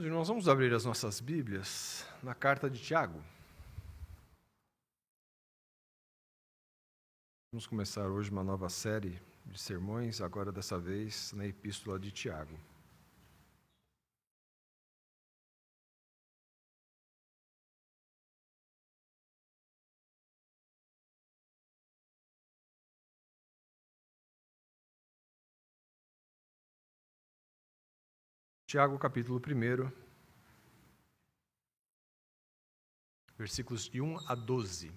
Nós vamos abrir as nossas Bíblias na carta de Tiago. Vamos começar hoje uma nova série de sermões, agora dessa vez na Epístola de Tiago. Tiago, capítulo 1, versículos de 1 a 12.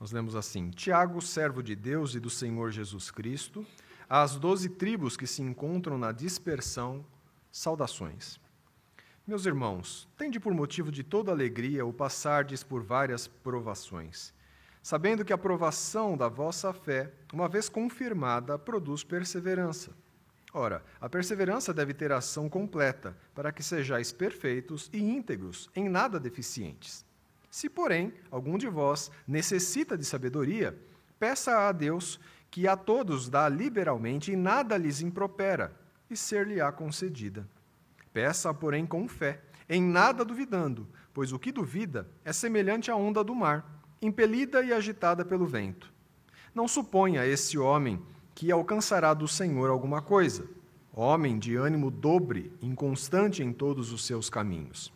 Nós lemos assim: Tiago, servo de Deus e do Senhor Jesus Cristo, às doze tribos que se encontram na dispersão, saudações. Meus irmãos, tende por motivo de toda alegria o passardes por várias provações sabendo que a provação da vossa fé, uma vez confirmada, produz perseverança. Ora, a perseverança deve ter ação completa, para que sejais perfeitos e íntegros, em nada deficientes. Se, porém, algum de vós necessita de sabedoria, peça a Deus, que a todos dá liberalmente e nada lhes impropera, e ser-lhe-á concedida. Peça, porém, com fé, em nada duvidando, pois o que duvida é semelhante à onda do mar impelida e agitada pelo vento. Não suponha esse homem que alcançará do Senhor alguma coisa. Homem de ânimo dobre, inconstante em todos os seus caminhos.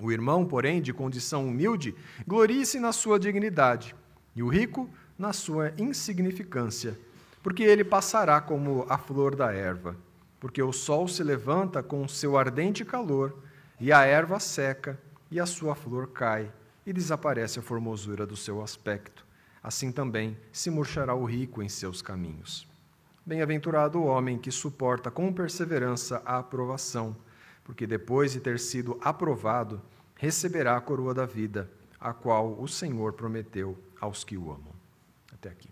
O irmão, porém, de condição humilde, glorie-se na sua dignidade, e o rico na sua insignificância, porque ele passará como a flor da erva, porque o sol se levanta com seu ardente calor, e a erva seca, e a sua flor cai e desaparece a formosura do seu aspecto. Assim também se murchará o rico em seus caminhos. Bem-aventurado o homem que suporta com perseverança a aprovação, porque depois de ter sido aprovado, receberá a coroa da vida, a qual o Senhor prometeu aos que o amam. Até aqui.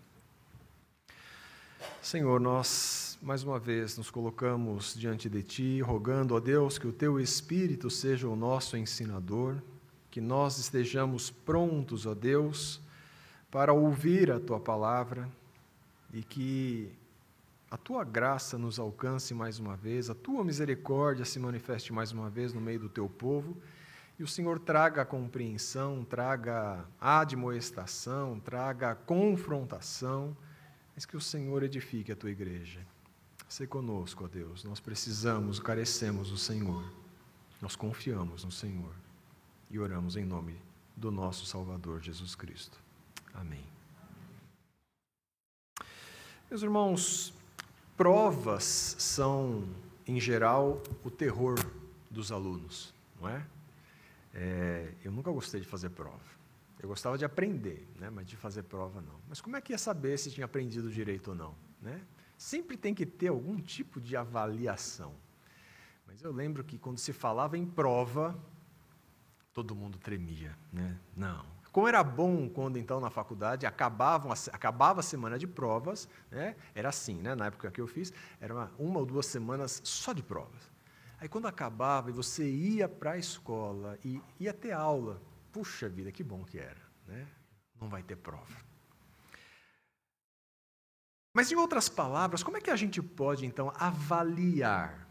Senhor, nós mais uma vez nos colocamos diante de Ti, rogando a Deus que o Teu Espírito seja o nosso ensinador, que nós estejamos prontos, ó Deus, para ouvir a tua palavra e que a tua graça nos alcance mais uma vez, a tua misericórdia se manifeste mais uma vez no meio do teu povo e o Senhor traga compreensão, traga admoestação, traga confrontação, mas que o Senhor edifique a tua igreja. Se conosco, ó Deus, nós precisamos, carecemos do Senhor, nós confiamos no Senhor e oramos em nome do nosso Salvador Jesus Cristo. Amém. Meus irmãos, provas são, em geral, o terror dos alunos, não é? é? Eu nunca gostei de fazer prova. Eu gostava de aprender, né? mas de fazer prova não. Mas como é que ia saber se tinha aprendido direito ou não? Né? Sempre tem que ter algum tipo de avaliação. Mas eu lembro que quando se falava em prova, todo mundo tremia, né? Não. Como era bom quando então na faculdade acabavam, acabava a semana de provas, né? Era assim, né? Na época que eu fiz, era uma, uma ou duas semanas só de provas. Aí quando acabava e você ia para a escola e ia ter aula, puxa vida, que bom que era, né? Não vai ter prova. Mas em outras palavras, como é que a gente pode então avaliar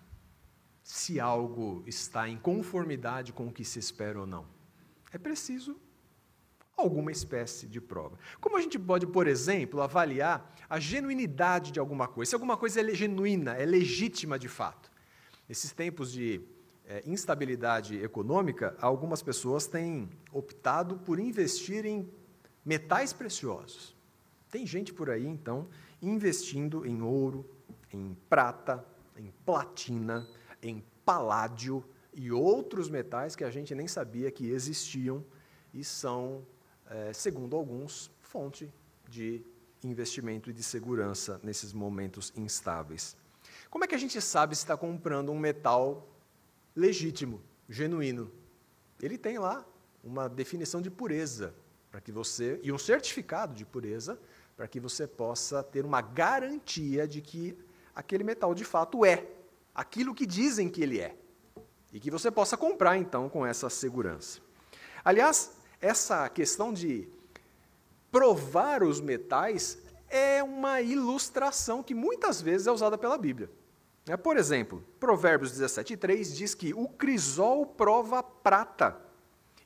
se algo está em conformidade com o que se espera ou não. É preciso alguma espécie de prova. Como a gente pode, por exemplo, avaliar a genuinidade de alguma coisa? Se alguma coisa é genuína, é legítima de fato. Nesses tempos de é, instabilidade econômica, algumas pessoas têm optado por investir em metais preciosos. Tem gente por aí, então, investindo em ouro, em prata, em platina, em paládio e outros metais que a gente nem sabia que existiam e são, é, segundo alguns, fonte de investimento e de segurança nesses momentos instáveis. Como é que a gente sabe se está comprando um metal legítimo, genuíno? Ele tem lá uma definição de pureza para que você e um certificado de pureza para que você possa ter uma garantia de que aquele metal de fato é aquilo que dizem que ele é. E que você possa comprar, então, com essa segurança. Aliás, essa questão de provar os metais é uma ilustração que muitas vezes é usada pela Bíblia. É, por exemplo, Provérbios 17,3 diz que o crisol prova prata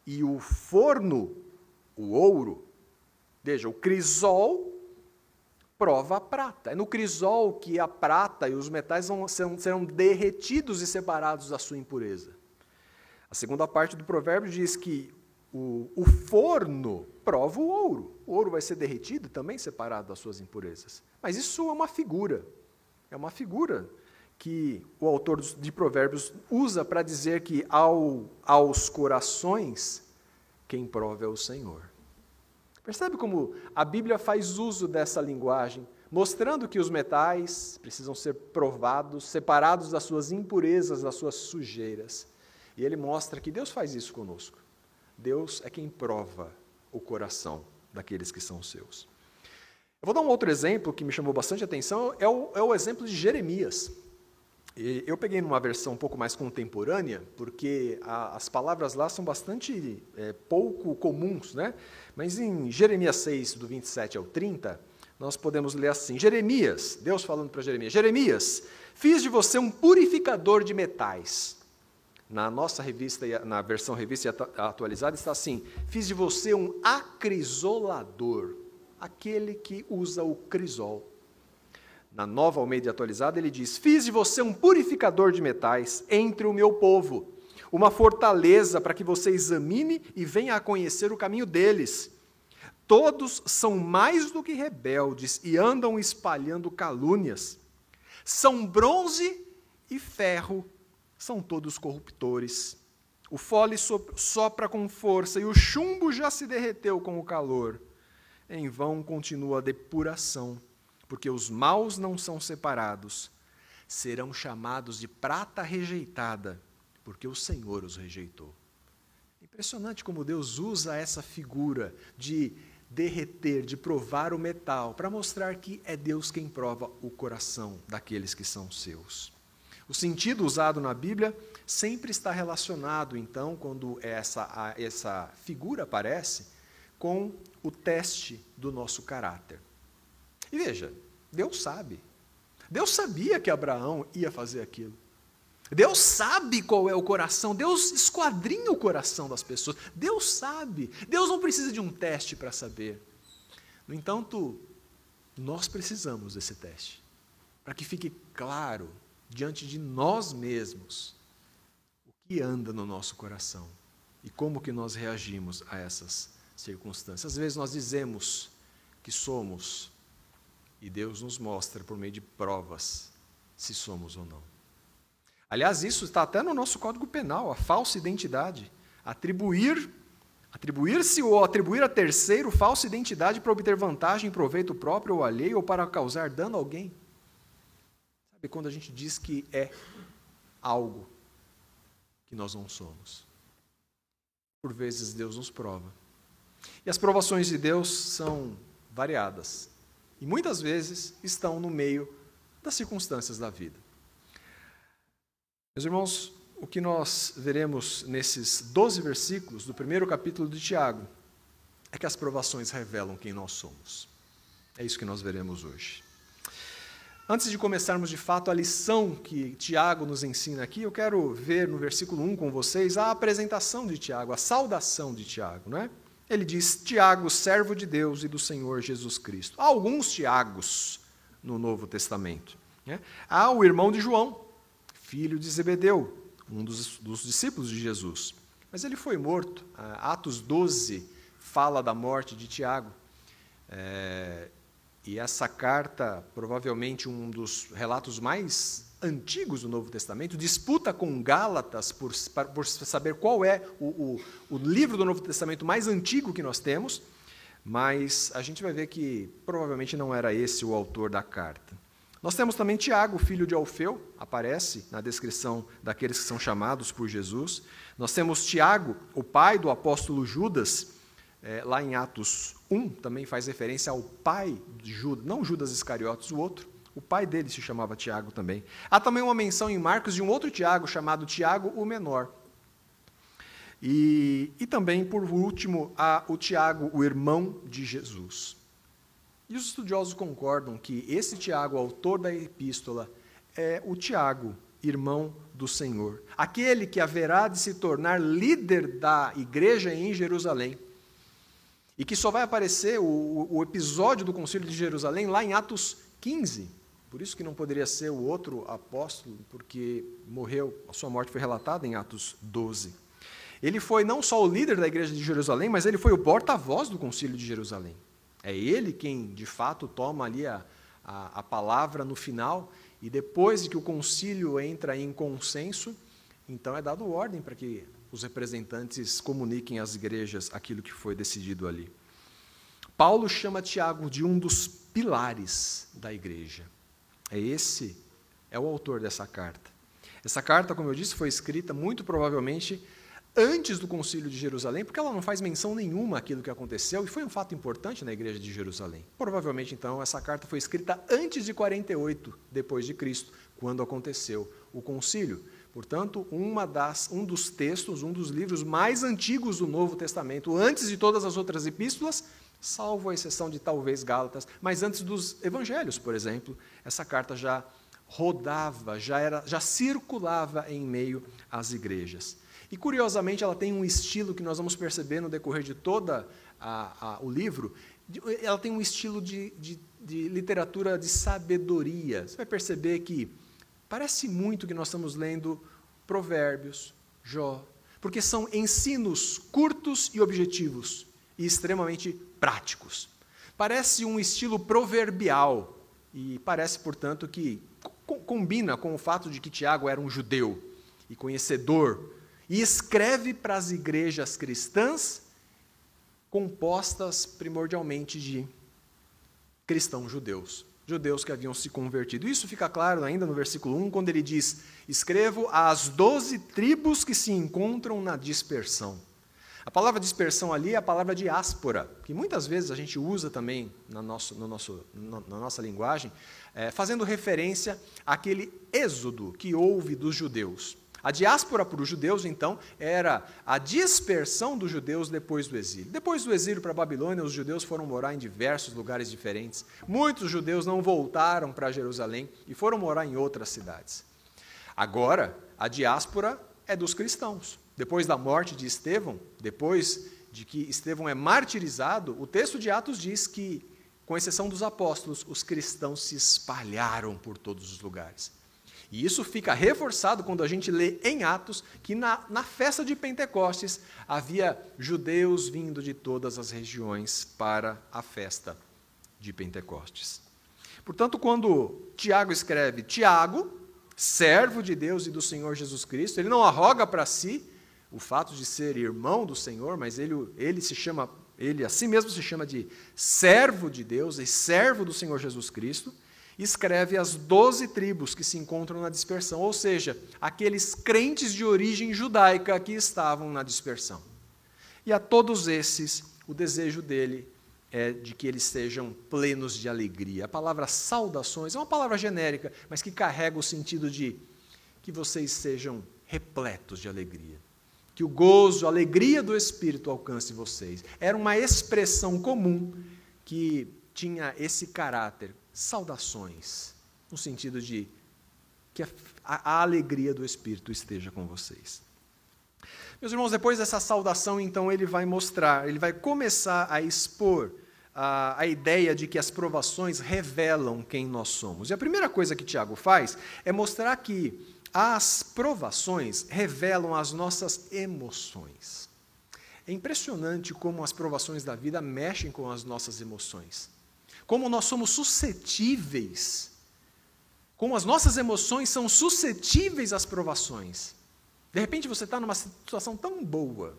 e o forno, o ouro. Veja, o crisol prova a prata. É no crisol que a prata e os metais vão, serão, serão derretidos e separados da sua impureza. A segunda parte do provérbio diz que o, o forno prova o ouro. O ouro vai ser derretido também separado das suas impurezas. Mas isso é uma figura. É uma figura que o autor de Provérbios usa para dizer que ao, aos corações quem prova é o Senhor. Percebe como a Bíblia faz uso dessa linguagem, mostrando que os metais precisam ser provados, separados das suas impurezas, das suas sujeiras. E ele mostra que Deus faz isso conosco. Deus é quem prova o coração daqueles que são seus. Eu vou dar um outro exemplo que me chamou bastante atenção, é o, é o exemplo de Jeremias. Eu peguei numa versão um pouco mais contemporânea, porque a, as palavras lá são bastante é, pouco comuns, né? Mas em Jeremias 6, do 27 ao 30, nós podemos ler assim: Jeremias, Deus falando para Jeremias: Jeremias, fiz de você um purificador de metais. Na nossa revista, na versão revista atualizada, está assim: fiz de você um acrisolador, aquele que usa o crisol. Na nova Almeida atualizada, ele diz: Fiz de você um purificador de metais entre o meu povo, uma fortaleza para que você examine e venha a conhecer o caminho deles. Todos são mais do que rebeldes e andam espalhando calúnias. São bronze e ferro, são todos corruptores. O fole sopra com força e o chumbo já se derreteu com o calor. Em vão continua a depuração porque os maus não são separados, serão chamados de prata rejeitada, porque o Senhor os rejeitou. Impressionante como Deus usa essa figura de derreter, de provar o metal, para mostrar que é Deus quem prova o coração daqueles que são seus. O sentido usado na Bíblia sempre está relacionado, então, quando essa, essa figura aparece, com o teste do nosso caráter. E veja, Deus sabe. Deus sabia que Abraão ia fazer aquilo. Deus sabe qual é o coração, Deus esquadrinha o coração das pessoas. Deus sabe. Deus não precisa de um teste para saber. No entanto, nós precisamos desse teste, para que fique claro diante de nós mesmos o que anda no nosso coração e como que nós reagimos a essas circunstâncias. Às vezes nós dizemos que somos e Deus nos mostra por meio de provas se somos ou não. Aliás, isso está até no nosso Código Penal, a falsa identidade. Atribuir, atribuir-se ou atribuir a terceiro falsa identidade para obter vantagem, proveito próprio ou alheio ou para causar dano a alguém. Sabe quando a gente diz que é algo que nós não somos? Por vezes Deus nos prova. E as provações de Deus são variadas e muitas vezes estão no meio das circunstâncias da vida. Meus irmãos, o que nós veremos nesses 12 versículos do primeiro capítulo de Tiago é que as provações revelam quem nós somos. É isso que nós veremos hoje. Antes de começarmos de fato a lição que Tiago nos ensina aqui, eu quero ver no versículo 1 com vocês a apresentação de Tiago, a saudação de Tiago, não é? Ele diz: Tiago, servo de Deus e do Senhor Jesus Cristo. Há alguns Tiagos no Novo Testamento. Né? Há o irmão de João, filho de Zebedeu, um dos, dos discípulos de Jesus. Mas ele foi morto. Ah, Atos 12 fala da morte de Tiago. É, e essa carta, provavelmente um dos relatos mais antigos do Novo Testamento, disputa com Gálatas por, por saber qual é o, o, o livro do Novo Testamento mais antigo que nós temos, mas a gente vai ver que provavelmente não era esse o autor da carta. Nós temos também Tiago, filho de Alfeu, aparece na descrição daqueles que são chamados por Jesus. Nós temos Tiago, o pai do apóstolo Judas, é, lá em Atos 1, também faz referência ao pai de Judas, não Judas Iscariotes, o outro. O pai dele se chamava Tiago também. Há também uma menção em Marcos de um outro Tiago, chamado Tiago o Menor. E, e também, por último, há o Tiago, o irmão de Jesus. E os estudiosos concordam que esse Tiago, autor da epístola, é o Tiago, irmão do Senhor, aquele que haverá de se tornar líder da igreja em Jerusalém. E que só vai aparecer o, o episódio do Concílio de Jerusalém lá em Atos 15. Por isso que não poderia ser o outro apóstolo, porque morreu, a sua morte foi relatada em Atos 12. Ele foi não só o líder da igreja de Jerusalém, mas ele foi o porta-voz do Concílio de Jerusalém. É ele quem, de fato, toma ali a, a, a palavra no final, e depois de que o concílio entra em consenso, então é dado ordem para que os representantes comuniquem às igrejas aquilo que foi decidido ali. Paulo chama Tiago de um dos pilares da igreja. É esse, é o autor dessa carta. Essa carta, como eu disse, foi escrita muito provavelmente antes do concílio de Jerusalém, porque ela não faz menção nenhuma àquilo que aconteceu, e foi um fato importante na igreja de Jerusalém. Provavelmente, então, essa carta foi escrita antes de 48 depois de Cristo, quando aconteceu o concílio. Portanto, uma das, um dos textos, um dos livros mais antigos do Novo Testamento, antes de todas as outras epístolas, salvo a exceção de talvez Gálatas, mas antes dos evangelhos, por exemplo, essa carta já rodava, já, era, já circulava em meio às igrejas. E curiosamente, ela tem um estilo que nós vamos perceber no decorrer de todo o livro. Ela tem um estilo de, de, de literatura de sabedoria. Você vai perceber que parece muito que nós estamos lendo Provérbios, Jó, porque são ensinos curtos e objetivos e extremamente práticos. Parece um estilo proverbial e parece, portanto, que combina com o fato de que Tiago era um judeu e conhecedor e escreve para as igrejas cristãs compostas primordialmente de cristãos judeus, judeus que haviam se convertido. Isso fica claro ainda no versículo 1, quando ele diz: Escrevo às doze tribos que se encontram na dispersão. A palavra dispersão ali é a palavra diáspora, que muitas vezes a gente usa também na, nosso, no nosso, na nossa linguagem, é, fazendo referência àquele êxodo que houve dos judeus. A diáspora para os judeus, então, era a dispersão dos judeus depois do exílio. Depois do exílio para a Babilônia, os judeus foram morar em diversos lugares diferentes. Muitos judeus não voltaram para Jerusalém e foram morar em outras cidades. Agora, a diáspora é dos cristãos. Depois da morte de Estevão, depois de que Estevão é martirizado, o texto de Atos diz que, com exceção dos apóstolos, os cristãos se espalharam por todos os lugares. E isso fica reforçado quando a gente lê em Atos que na, na festa de Pentecostes havia judeus vindo de todas as regiões para a festa de Pentecostes. Portanto, quando Tiago escreve Tiago, servo de Deus e do Senhor Jesus Cristo, ele não arroga para si o fato de ser irmão do Senhor, mas ele, ele se chama, ele a si mesmo se chama de servo de Deus e servo do Senhor Jesus Cristo escreve as doze tribos que se encontram na dispersão, ou seja, aqueles crentes de origem judaica que estavam na dispersão. E a todos esses, o desejo dele é de que eles sejam plenos de alegria. A palavra saudações é uma palavra genérica, mas que carrega o sentido de que vocês sejam repletos de alegria. Que o gozo, a alegria do Espírito alcance vocês. Era uma expressão comum que tinha esse caráter saudações, no sentido de que a, a, alegria do Espírito esteja com vocês. Meus irmãos, depois dessa saudação, então, ele vai mostrar, ele vai começar a expor a, a ideia de que as provações revelam quem nós somos. E a primeira coisa que Tiago faz é mostrar que as provações revelam as nossas emoções. É impressionante como as provações da vida mexem com as nossas emoções como nós somos suscetíveis, como as nossas emoções são suscetíveis às provações. De repente você está numa situação tão boa.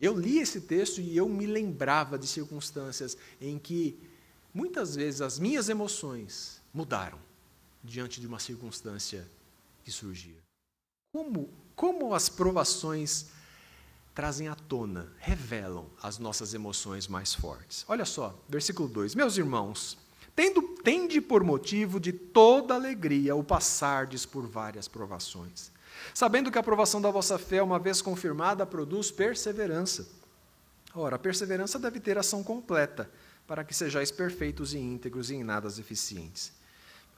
Eu li esse texto e eu me lembrava de circunstâncias em que muitas vezes as minhas emoções mudaram diante de uma circunstância que surgia. Como, como as provações trazem à tona, revelam as nossas emoções mais fortes. Olha só, versículo 2: Meus irmãos, tendo, tende por motivo de toda alegria o passardes por várias provações, sabendo que a aprovação da vossa fé, uma vez confirmada, produz perseverança. Ora, a perseverança deve ter ação completa, para que sejais perfeitos e íntegros e em nada deficientes.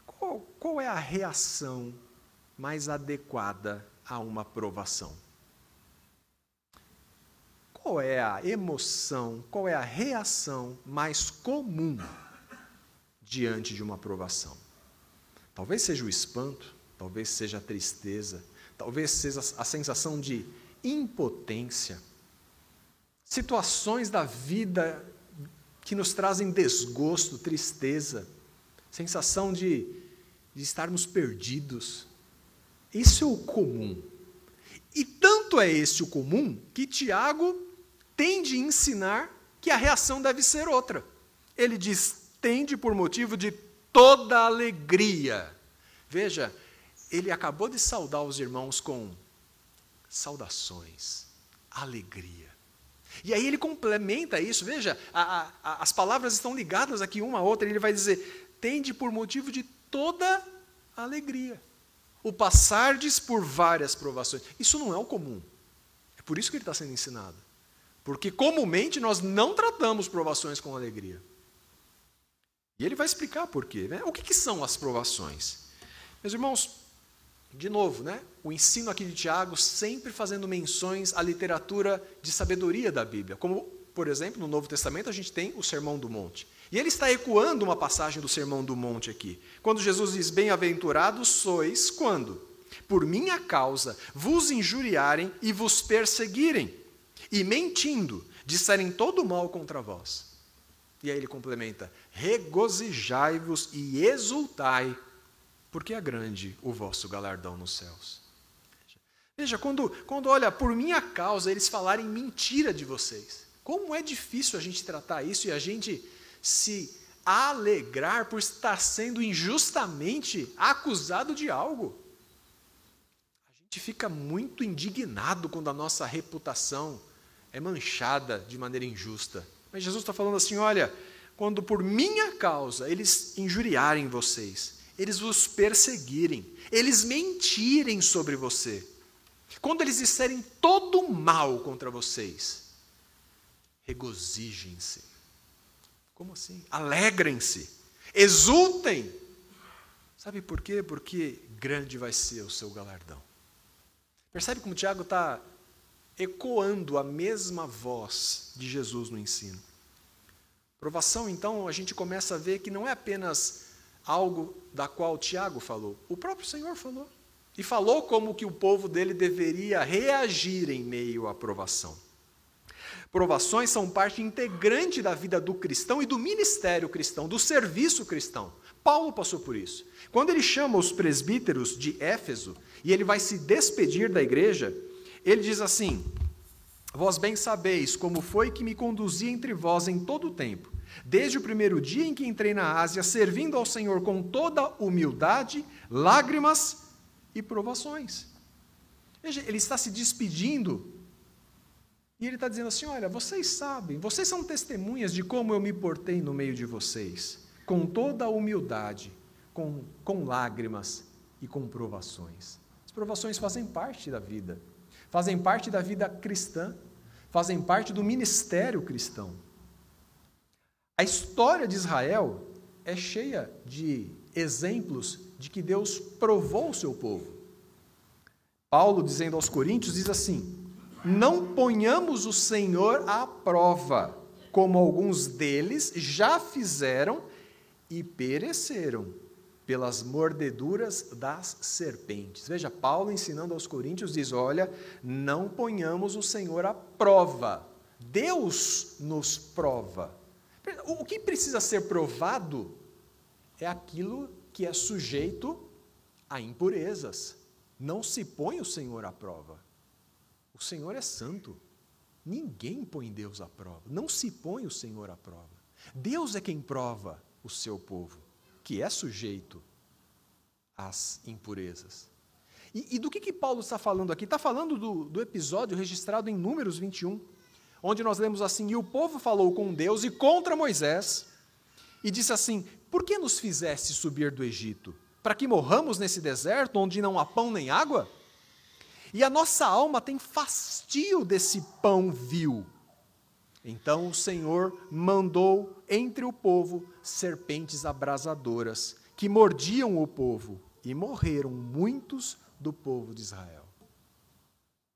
Qual, qual é a reação mais adequada a uma provação? Qual é a emoção, qual é a reação mais comum diante de uma provação? Talvez seja o espanto, talvez seja a tristeza, talvez seja a sensação de impotência. Situações da vida que nos trazem desgosto, tristeza, sensação de, de estarmos perdidos. Isso é o comum. E tanto é esse o comum que Tiago tende a ensinar que a reação deve ser outra. Ele diz: tende por motivo de toda alegria. Veja, ele acabou de saudar os irmãos com saudações, alegria. E aí ele complementa isso, veja, a, a, as palavras estão ligadas aqui uma a outra, ele vai dizer: tende por motivo de toda alegria. O passardes por várias provações. Isso não é o comum. É por isso que ele está sendo ensinado. Porque comumente nós não tratamos provações com alegria. E ele vai explicar por quê. Né? O que, que são as provações? Meus irmãos, de novo, né? o ensino aqui de Tiago sempre fazendo menções à literatura de sabedoria da Bíblia. Como, por exemplo, no Novo Testamento a gente tem o Sermão do Monte. E ele está ecoando uma passagem do Sermão do Monte aqui. Quando Jesus diz: Bem-aventurados sois quando, por minha causa, vos injuriarem e vos perseguirem e mentindo, disserem todo mal contra vós. E aí ele complementa: regozijai-vos e exultai, porque é grande o vosso galardão nos céus. Veja, quando, quando olha, por minha causa, eles falarem mentira de vocês. Como é difícil a gente tratar isso e a gente se alegrar por estar sendo injustamente acusado de algo. A gente fica muito indignado quando a nossa reputação é manchada de maneira injusta. Mas Jesus está falando assim: olha, quando por minha causa eles injuriarem vocês, eles vos perseguirem, eles mentirem sobre você, quando eles disserem todo mal contra vocês, regozijem-se. Como assim? Alegrem-se, exultem. Sabe por quê? Porque grande vai ser o seu galardão. Percebe como Tiago está ecoando a mesma voz de Jesus no ensino. Provação, então, a gente começa a ver que não é apenas algo da qual Tiago falou, o próprio Senhor falou. E falou como que o povo dele deveria reagir em meio à provação. Provações são parte integrante da vida do cristão e do ministério cristão, do serviço cristão. Paulo passou por isso. Quando ele chama os presbíteros de Éfeso e ele vai se despedir da igreja, ele diz assim: Vós bem sabeis como foi que me conduzi entre vós em todo o tempo, desde o primeiro dia em que entrei na Ásia, servindo ao Senhor com toda humildade, lágrimas e provações. Veja, ele está se despedindo e ele está dizendo assim: Olha, vocês sabem, vocês são testemunhas de como eu me portei no meio de vocês, com toda a humildade, com, com lágrimas e com provações. As provações fazem parte da vida fazem parte da vida cristã, fazem parte do ministério cristão. A história de Israel é cheia de exemplos de que Deus provou o seu povo. Paulo, dizendo aos Coríntios, diz assim: Não ponhamos o Senhor à prova, como alguns deles já fizeram e pereceram pelas mordeduras das serpentes. Veja, Paulo ensinando aos coríntios diz: "Olha, não ponhamos o Senhor à prova. Deus nos prova. O que precisa ser provado é aquilo que é sujeito a impurezas. Não se põe o Senhor à prova. O Senhor é santo. Ninguém põe Deus à prova. Não se põe o Senhor à prova. Deus é quem prova o seu povo que é sujeito às impurezas. E, e do que, que Paulo está falando aqui? Está falando do, do episódio registrado em Números 21, onde nós lemos assim: E o povo falou com Deus e contra Moisés, e disse assim: Por que nos fizeste subir do Egito? Para que morramos nesse deserto onde não há pão nem água? E a nossa alma tem fastio desse pão vil. Então o Senhor mandou entre o povo serpentes abrasadoras, que mordiam o povo, e morreram muitos do povo de Israel.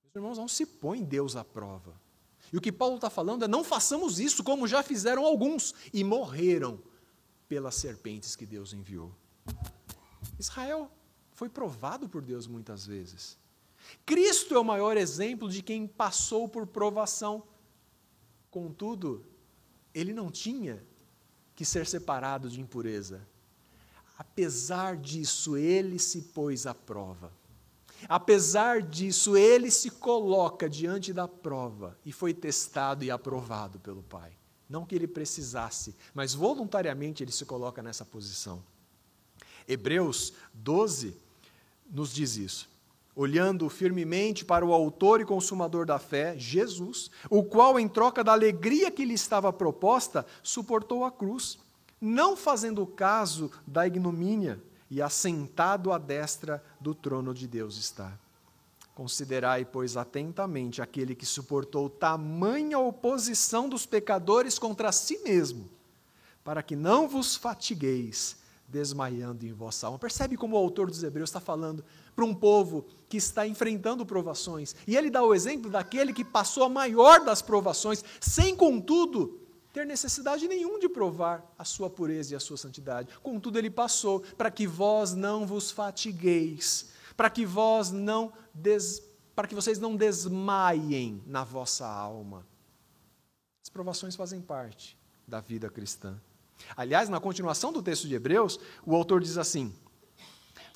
Meus irmãos, não se põe Deus à prova. E o que Paulo está falando é: não façamos isso como já fizeram alguns, e morreram pelas serpentes que Deus enviou. Israel foi provado por Deus muitas vezes. Cristo é o maior exemplo de quem passou por provação. Contudo, ele não tinha que ser separado de impureza. Apesar disso, ele se pôs à prova. Apesar disso, ele se coloca diante da prova e foi testado e aprovado pelo Pai. Não que ele precisasse, mas voluntariamente ele se coloca nessa posição. Hebreus 12 nos diz isso. Olhando firmemente para o Autor e Consumador da fé, Jesus, o qual, em troca da alegria que lhe estava proposta, suportou a cruz, não fazendo caso da ignomínia, e assentado à destra do trono de Deus está. Considerai, pois, atentamente aquele que suportou tamanha oposição dos pecadores contra si mesmo, para que não vos fatigueis desmaiando em vossa alma. Percebe como o autor dos Hebreus está falando para um povo que está enfrentando provações. E ele dá o exemplo daquele que passou a maior das provações, sem, contudo, ter necessidade nenhum de provar a sua pureza e a sua santidade. Contudo, ele passou para que vós não vos fatigueis, para que vós não des... para que vocês não desmaiem na vossa alma. As provações fazem parte da vida cristã. Aliás, na continuação do texto de Hebreus, o autor diz assim: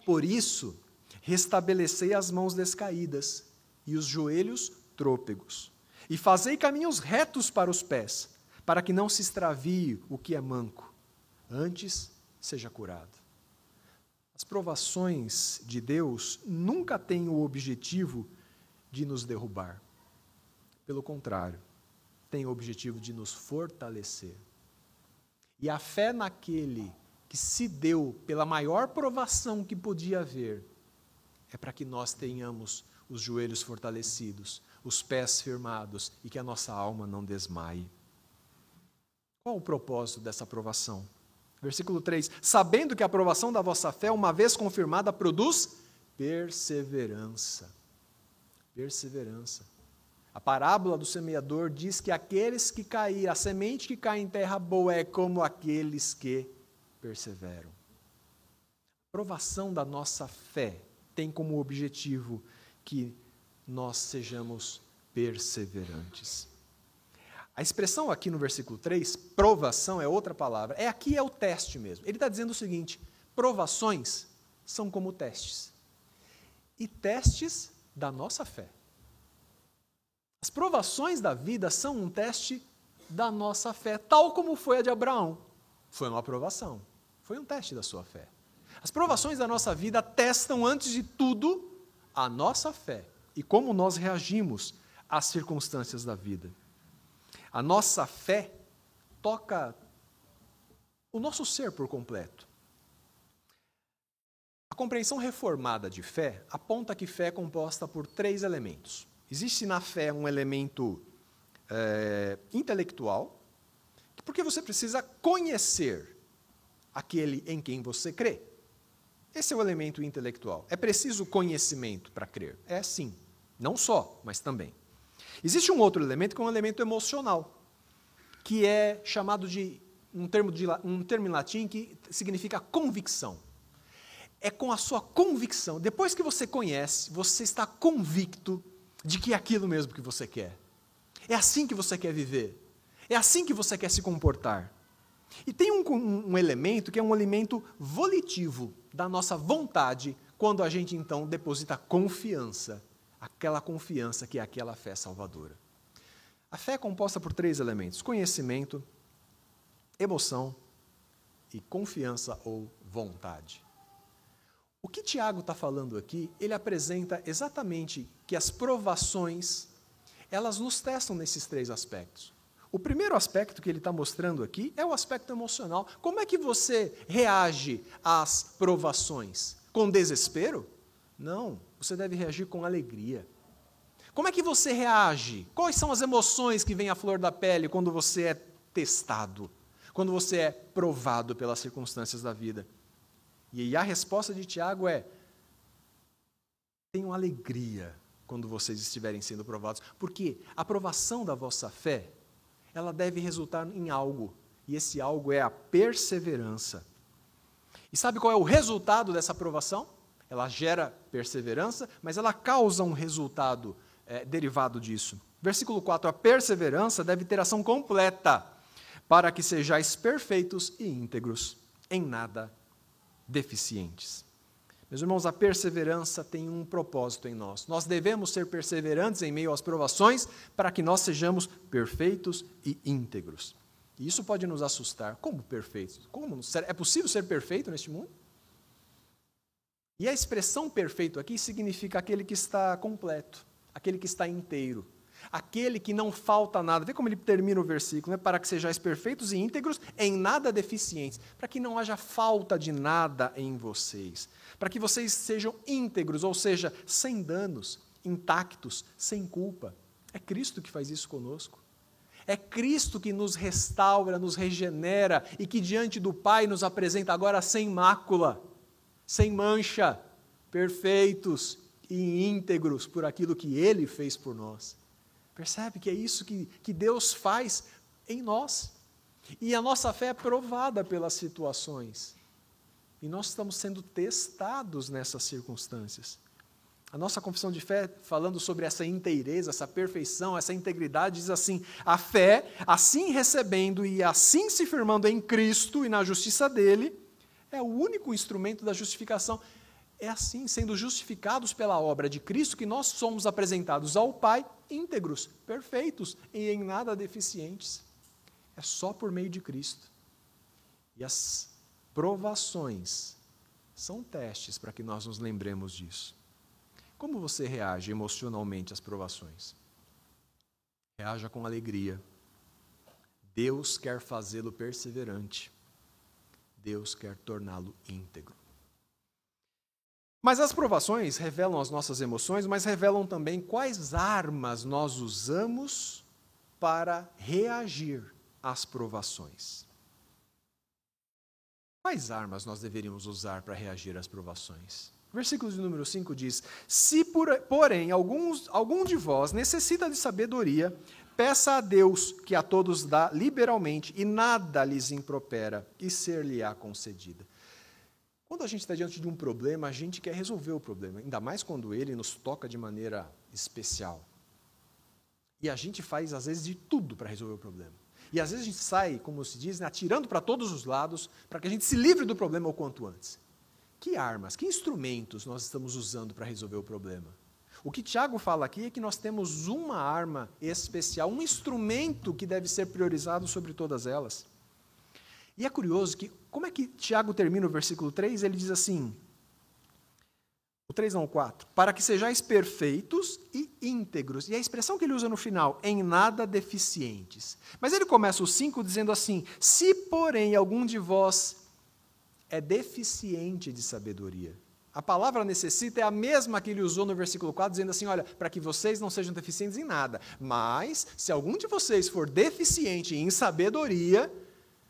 Por isso, restabelecei as mãos descaídas e os joelhos trôpegos, e fazei caminhos retos para os pés para que não se extravie o que é manco, antes seja curado. As provações de Deus nunca têm o objetivo de nos derrubar. Pelo contrário, têm o objetivo de nos fortalecer. E a fé naquele que se deu pela maior provação que podia haver é para que nós tenhamos os joelhos fortalecidos, os pés firmados e que a nossa alma não desmaie. Qual o propósito dessa aprovação? Versículo 3: Sabendo que a aprovação da vossa fé, uma vez confirmada, produz perseverança. Perseverança. A parábola do semeador diz que aqueles que caíram, a semente que cai em terra boa é como aqueles que perseveram. A aprovação da nossa fé tem como objetivo que nós sejamos perseverantes. A expressão aqui no versículo 3, provação é outra palavra. É aqui é o teste mesmo. Ele está dizendo o seguinte: provações são como testes. E testes da nossa fé. As provações da vida são um teste da nossa fé, tal como foi a de Abraão. Foi uma aprovação, foi um teste da sua fé. As provações da nossa vida testam, antes de tudo, a nossa fé e como nós reagimos às circunstâncias da vida. A nossa fé toca o nosso ser por completo. A compreensão reformada de fé aponta que fé é composta por três elementos. Existe na fé um elemento é, intelectual, porque você precisa conhecer aquele em quem você crê. Esse é o elemento intelectual. É preciso conhecimento para crer? É sim. Não só, mas também. Existe um outro elemento que é um elemento emocional, que é chamado de um termo, de, um termo em latim que significa convicção. É com a sua convicção. Depois que você conhece, você está convicto de que é aquilo mesmo que você quer. É assim que você quer viver. É assim que você quer se comportar. E tem um, um, um elemento que é um elemento volitivo da nossa vontade, quando a gente então deposita confiança aquela confiança que é aquela fé salvadora. A fé é composta por três elementos: conhecimento, emoção e confiança ou vontade. O que Tiago está falando aqui, ele apresenta exatamente que as provações, elas nos testam nesses três aspectos. O primeiro aspecto que ele está mostrando aqui é o aspecto emocional. Como é que você reage às provações? Com desespero? Não, você deve reagir com alegria. Como é que você reage? Quais são as emoções que vêm à flor da pele quando você é testado? Quando você é provado pelas circunstâncias da vida? E a resposta de Tiago é: tenham alegria quando vocês estiverem sendo provados, porque a provação da vossa fé, ela deve resultar em algo, e esse algo é a perseverança. E sabe qual é o resultado dessa provação? Ela gera perseverança, mas ela causa um resultado é, derivado disso. Versículo 4: A perseverança deve ter ação completa, para que sejais perfeitos e íntegros, em nada deficientes. Meus irmãos, a perseverança tem um propósito em nós. Nós devemos ser perseverantes em meio às provações para que nós sejamos perfeitos e íntegros. E isso pode nos assustar. Como perfeitos? Como? É possível ser perfeito neste mundo? E a expressão perfeito aqui significa aquele que está completo, aquele que está inteiro, aquele que não falta nada. Vê como ele termina o versículo, né? Para que sejais perfeitos e íntegros, em nada deficientes, para que não haja falta de nada em vocês, para que vocês sejam íntegros, ou seja, sem danos, intactos, sem culpa. É Cristo que faz isso conosco. É Cristo que nos restaura, nos regenera e que diante do Pai nos apresenta agora sem mácula, sem mancha, perfeitos e íntegros por aquilo que Ele fez por nós. Percebe que é isso que, que Deus faz em nós. E a nossa fé é provada pelas situações. E nós estamos sendo testados nessas circunstâncias. A nossa confissão de fé, falando sobre essa inteireza, essa perfeição, essa integridade, diz assim: a fé, assim recebendo e assim se firmando em Cristo e na justiça dele, é o único instrumento da justificação. É assim, sendo justificados pela obra de Cristo, que nós somos apresentados ao Pai íntegros, perfeitos e em nada deficientes. É só por meio de Cristo. E as provações são testes para que nós nos lembremos disso. Como você reage emocionalmente às provações? Reaja com alegria. Deus quer fazê-lo perseverante. Deus quer torná-lo íntegro. Mas as provações revelam as nossas emoções, mas revelam também quais armas nós usamos para reagir às provações. Quais armas nós deveríamos usar para reagir às provações? Versículo de número 5 diz: Se, por, porém, alguns, algum de vós necessita de sabedoria, peça a Deus, que a todos dá liberalmente, e nada lhes impropera, e ser-lhe-á concedida. Quando a gente está diante de um problema, a gente quer resolver o problema, ainda mais quando ele nos toca de maneira especial. E a gente faz, às vezes, de tudo para resolver o problema. E às vezes a gente sai, como se diz, né, atirando para todos os lados, para que a gente se livre do problema o quanto antes. Que armas, que instrumentos nós estamos usando para resolver o problema? O que Tiago fala aqui é que nós temos uma arma especial, um instrumento que deve ser priorizado sobre todas elas. E é curioso que, como é que Tiago termina o versículo 3? Ele diz assim, o 3 não, o 4, para que sejais perfeitos e íntegros. E a expressão que ele usa no final, em nada deficientes. Mas ele começa o 5 dizendo assim, se porém algum de vós é deficiente de sabedoria. A palavra necessita é a mesma que ele usou no versículo 4, dizendo assim: olha, para que vocês não sejam deficientes em nada. Mas, se algum de vocês for deficiente em sabedoria,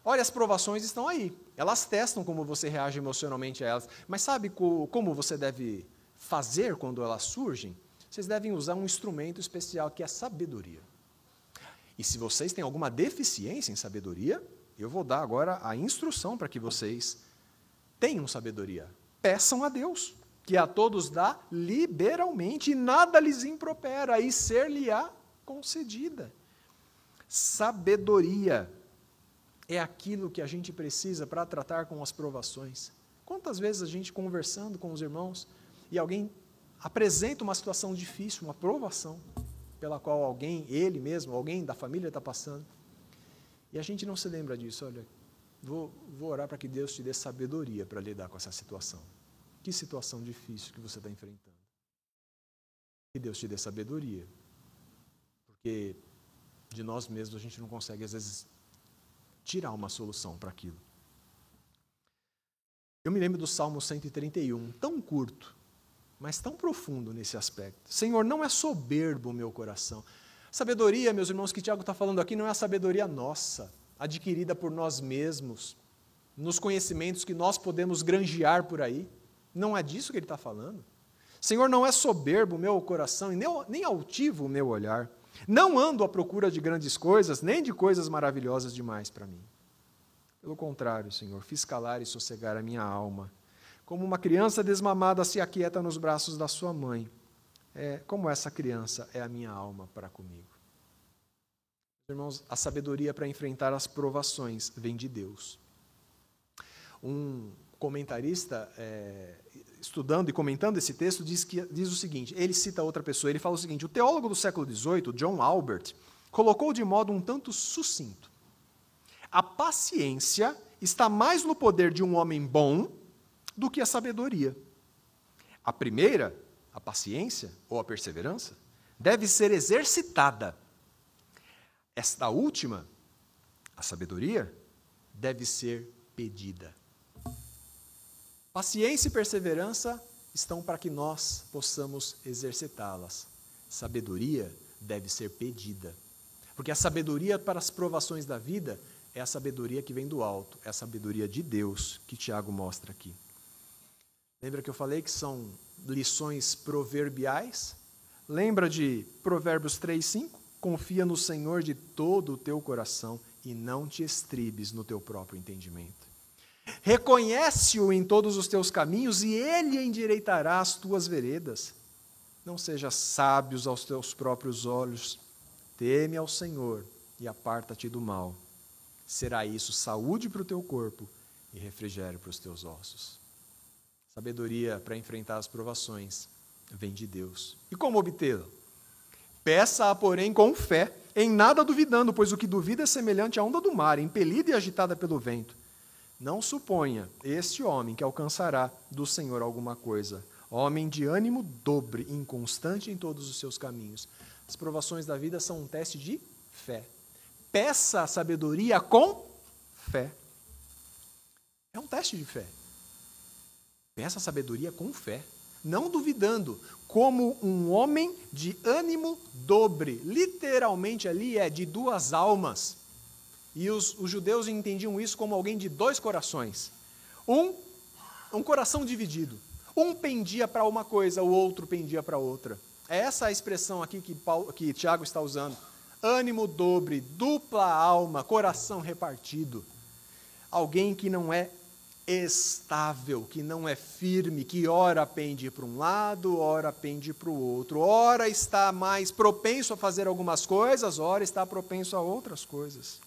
Olha, as provações estão aí. Elas testam como você reage emocionalmente a elas. Mas sabe como você deve fazer quando elas surgem? Vocês devem usar um instrumento especial que é a sabedoria. E se vocês têm alguma deficiência em sabedoria, eu vou dar agora a instrução para que vocês tenham sabedoria. Peçam a Deus, que a todos dá liberalmente e nada lhes impropera, e ser-lhe-á concedida. Sabedoria é aquilo que a gente precisa para tratar com as provações. Quantas vezes a gente conversando com os irmãos e alguém apresenta uma situação difícil, uma provação, pela qual alguém, ele mesmo, alguém da família está passando, e a gente não se lembra disso. Olha, vou, vou orar para que Deus te dê sabedoria para lidar com essa situação. Que situação difícil que você está enfrentando. Que Deus te dê sabedoria. Porque de nós mesmos a gente não consegue, às vezes, tirar uma solução para aquilo. Eu me lembro do Salmo 131, tão curto, mas tão profundo nesse aspecto. Senhor, não é soberbo o meu coração. Sabedoria, meus irmãos, que Tiago está falando aqui, não é a sabedoria nossa, adquirida por nós mesmos, nos conhecimentos que nós podemos granjear por aí. Não é disso que ele está falando. Senhor, não é soberbo o meu coração e nem altivo o meu olhar. Não ando à procura de grandes coisas, nem de coisas maravilhosas demais para mim. Pelo contrário, Senhor, fiz calar e sossegar a minha alma. Como uma criança desmamada se aquieta nos braços da sua mãe é, como essa criança é a minha alma para comigo. Irmãos, a sabedoria para enfrentar as provações vem de Deus. Um comentarista, é, estudando e comentando esse texto, diz, que, diz o seguinte: ele cita outra pessoa, ele fala o seguinte: o teólogo do século XVIII, John Albert, colocou de modo um tanto sucinto: a paciência está mais no poder de um homem bom do que a sabedoria. A primeira a paciência ou a perseverança, deve ser exercitada. Esta última, a sabedoria, deve ser pedida. Paciência e perseverança estão para que nós possamos exercitá-las. Sabedoria deve ser pedida. Porque a sabedoria para as provações da vida é a sabedoria que vem do alto, é a sabedoria de Deus que Tiago mostra aqui. Lembra que eu falei que são lições proverbiais? Lembra de Provérbios 3, 5? Confia no Senhor de todo o teu coração e não te estribes no teu próprio entendimento. Reconhece-o em todos os teus caminhos e ele endireitará as tuas veredas. Não sejas sábios aos teus próprios olhos. Teme ao Senhor e aparta-te do mal. Será isso saúde para o teu corpo e refrigério para os teus ossos. Sabedoria para enfrentar as provações vem de Deus. E como obtê-la? Peça-a, porém, com fé, em nada duvidando, pois o que duvida é semelhante à onda do mar, impelida e agitada pelo vento. Não suponha este homem que alcançará do Senhor alguma coisa. Homem de ânimo dobre, inconstante em todos os seus caminhos. As provações da vida são um teste de fé. Peça a sabedoria com fé. É um teste de fé. Peça sabedoria com fé, não duvidando, como um homem de ânimo dobre. Literalmente ali é de duas almas. E os, os judeus entendiam isso como alguém de dois corações. Um, um coração dividido. Um pendia para uma coisa, o outro pendia para outra. É essa a expressão aqui que, Paulo, que Tiago está usando. Ânimo dobre, dupla alma, coração repartido. Alguém que não é estável, que não é firme, que ora pende para um lado, ora pende para o outro, ora está mais propenso a fazer algumas coisas, ora está propenso a outras coisas.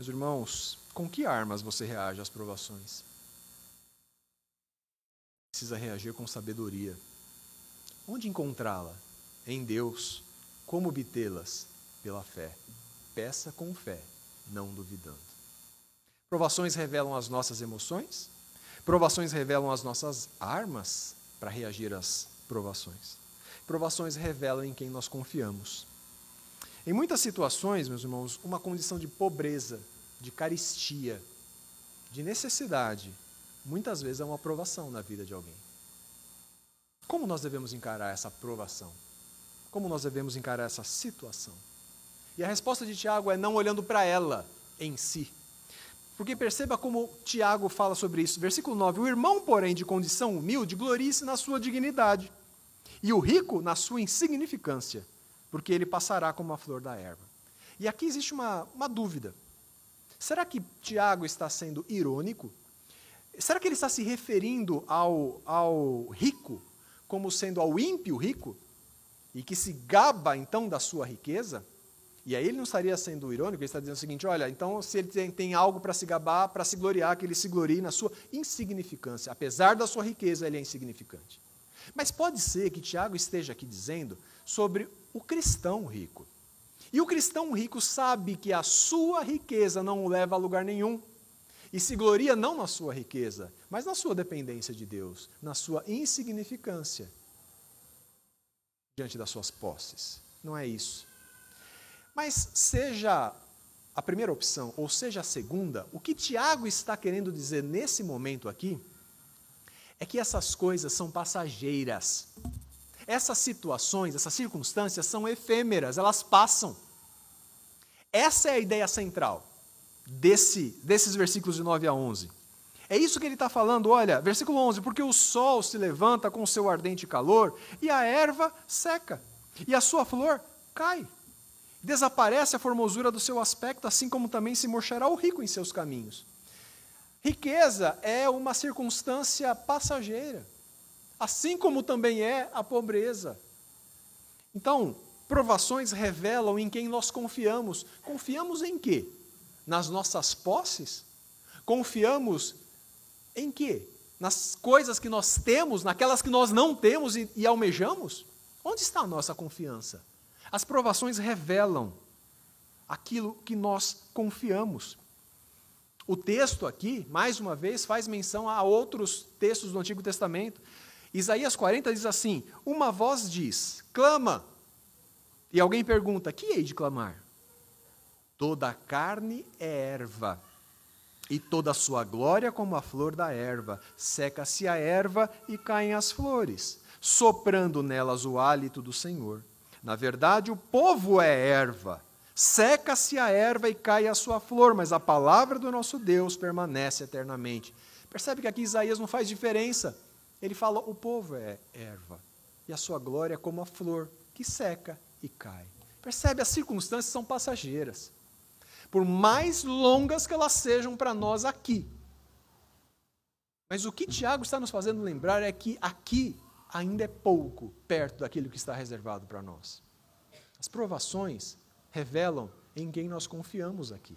Meus irmãos, com que armas você reage às provações? Precisa reagir com sabedoria. Onde encontrá-la? Em Deus. Como obtê-las? Pela fé. Peça com fé, não duvidando. Provações revelam as nossas emoções, provações revelam as nossas armas para reagir às provações. Provações revelam em quem nós confiamos. Em muitas situações, meus irmãos, uma condição de pobreza, de caristia, de necessidade, muitas vezes é uma provação na vida de alguém. Como nós devemos encarar essa provação? Como nós devemos encarar essa situação? E a resposta de Tiago é não olhando para ela em si, porque perceba como Tiago fala sobre isso. Versículo 9: O irmão, porém, de condição humilde, glorie-se na sua dignidade, e o rico na sua insignificância, porque ele passará como a flor da erva. E aqui existe uma, uma dúvida. Será que Tiago está sendo irônico? Será que ele está se referindo ao, ao rico como sendo ao ímpio rico? E que se gaba então da sua riqueza? E aí ele não estaria sendo irônico, ele está dizendo o seguinte: olha, então se ele tem, tem algo para se gabar, para se gloriar, que ele se glorie na sua insignificância. Apesar da sua riqueza, ele é insignificante. Mas pode ser que Tiago esteja aqui dizendo sobre o cristão rico. E o cristão rico sabe que a sua riqueza não o leva a lugar nenhum. E se gloria não na sua riqueza, mas na sua dependência de Deus, na sua insignificância diante das suas posses. Não é isso. Mas seja a primeira opção ou seja a segunda, o que Tiago está querendo dizer nesse momento aqui é que essas coisas são passageiras. Essas situações, essas circunstâncias são efêmeras, elas passam. Essa é a ideia central desse, desses versículos de 9 a 11. É isso que ele está falando, olha, versículo 11: Porque o sol se levanta com seu ardente calor, e a erva seca, e a sua flor cai. Desaparece a formosura do seu aspecto, assim como também se murchará o rico em seus caminhos. Riqueza é uma circunstância passageira, assim como também é a pobreza. Então, provações revelam em quem nós confiamos. Confiamos em quê? Nas nossas posses? Confiamos em quê? Nas coisas que nós temos, naquelas que nós não temos e, e almejamos? Onde está a nossa confiança? As provações revelam aquilo que nós confiamos. O texto aqui, mais uma vez, faz menção a outros textos do Antigo Testamento. Isaías 40 diz assim: Uma voz diz, clama. E alguém pergunta: Que hei de clamar? Toda a carne é erva, e toda a sua glória como a flor da erva. Seca-se a erva e caem as flores, soprando nelas o hálito do Senhor. Na verdade, o povo é erva. Seca-se a erva e cai a sua flor, mas a palavra do nosso Deus permanece eternamente. Percebe que aqui Isaías não faz diferença. Ele fala: o povo é erva, e a sua glória é como a flor que seca e cai. Percebe? As circunstâncias são passageiras por mais longas que elas sejam para nós aqui. Mas o que Tiago está nos fazendo lembrar é que aqui ainda é pouco perto daquilo que está reservado para nós. As provações revelam em quem nós confiamos aqui.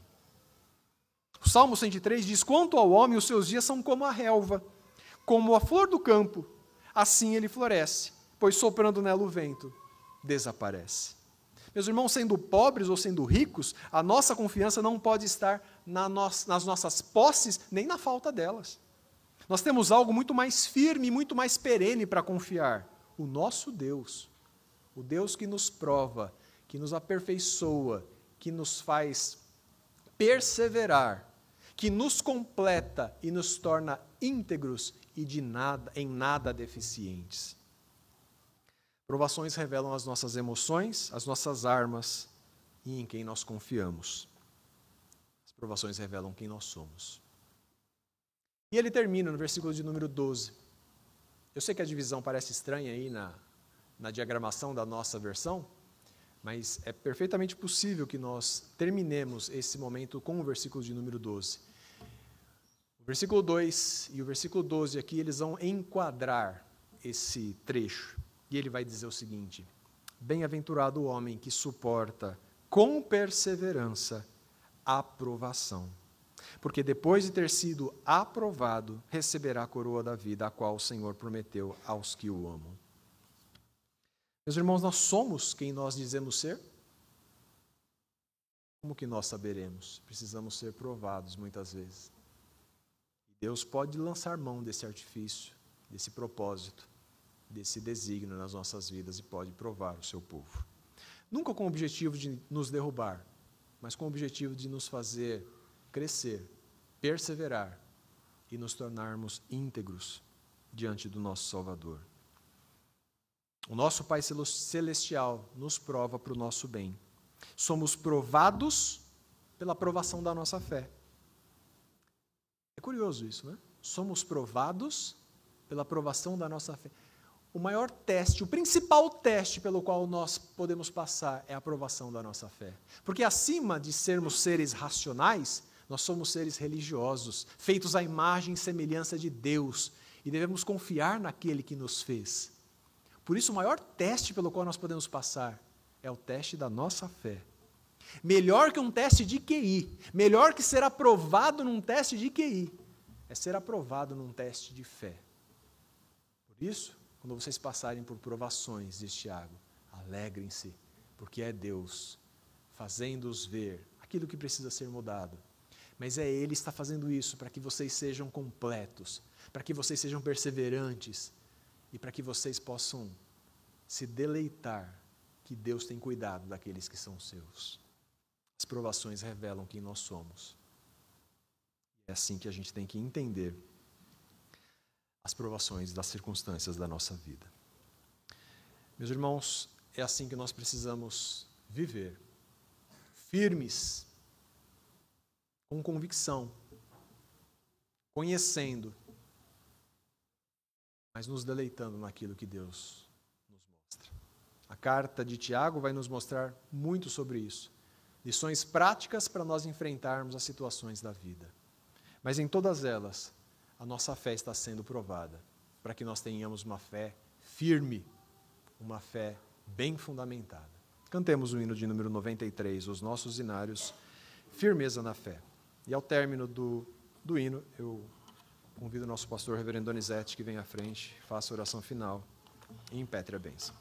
O Salmo 103 diz: Quanto ao homem, os seus dias são como a relva, como a flor do campo, assim ele floresce, pois soprando nela o vento, desaparece. Meus irmãos, sendo pobres ou sendo ricos, a nossa confiança não pode estar na no nas nossas posses, nem na falta delas. Nós temos algo muito mais firme muito mais perene para confiar: o nosso Deus. O Deus que nos prova, que nos aperfeiçoa, que nos faz perseverar, que nos completa e nos torna íntegros e de nada, em nada deficientes. Provações revelam as nossas emoções, as nossas armas e em quem nós confiamos. As provações revelam quem nós somos. E ele termina no versículo de número 12. Eu sei que a divisão parece estranha aí na, na diagramação da nossa versão, mas é perfeitamente possível que nós terminemos esse momento com o versículo de número 12. O versículo 2 e o versículo 12 aqui, eles vão enquadrar esse trecho. E ele vai dizer o seguinte: Bem-aventurado o homem que suporta com perseverança a aprovação, porque depois de ter sido aprovado, receberá a coroa da vida, a qual o Senhor prometeu aos que o amam. Meus irmãos, nós somos quem nós dizemos ser? Como que nós saberemos? Precisamos ser provados muitas vezes. Deus pode lançar mão desse artifício, desse propósito, desse desígnio nas nossas vidas e pode provar o seu povo. Nunca com o objetivo de nos derrubar, mas com o objetivo de nos fazer crescer, perseverar e nos tornarmos íntegros diante do nosso Salvador. O nosso Pai Celestial nos prova para o nosso bem. Somos provados pela provação da nossa fé. É curioso isso, né? Somos provados pela provação da nossa fé o maior teste, o principal teste pelo qual nós podemos passar é a aprovação da nossa fé. Porque acima de sermos seres racionais, nós somos seres religiosos, feitos à imagem e semelhança de Deus, e devemos confiar naquele que nos fez. Por isso, o maior teste pelo qual nós podemos passar é o teste da nossa fé. Melhor que um teste de QI, melhor que ser aprovado num teste de QI, é ser aprovado num teste de fé. Por isso, quando vocês passarem por provações, diz Tiago, alegrem-se, porque é Deus fazendo-os ver aquilo que precisa ser mudado. Mas é Ele que está fazendo isso para que vocês sejam completos, para que vocês sejam perseverantes e para que vocês possam se deleitar que Deus tem cuidado daqueles que são seus. As provações revelam quem nós somos. É assim que a gente tem que entender as provações das circunstâncias da nossa vida. Meus irmãos, é assim que nós precisamos viver, firmes, com convicção, conhecendo, mas nos deleitando naquilo que Deus nos mostra. A carta de Tiago vai nos mostrar muito sobre isso. Lições práticas para nós enfrentarmos as situações da vida. Mas em todas elas, a nossa fé está sendo provada, para que nós tenhamos uma fé firme, uma fé bem fundamentada. Cantemos o hino de número 93, os nossos inários, firmeza na fé. E ao término do, do hino, eu convido o nosso pastor, reverendo Donizete, que vem à frente, faça a oração final e impetre a bênção.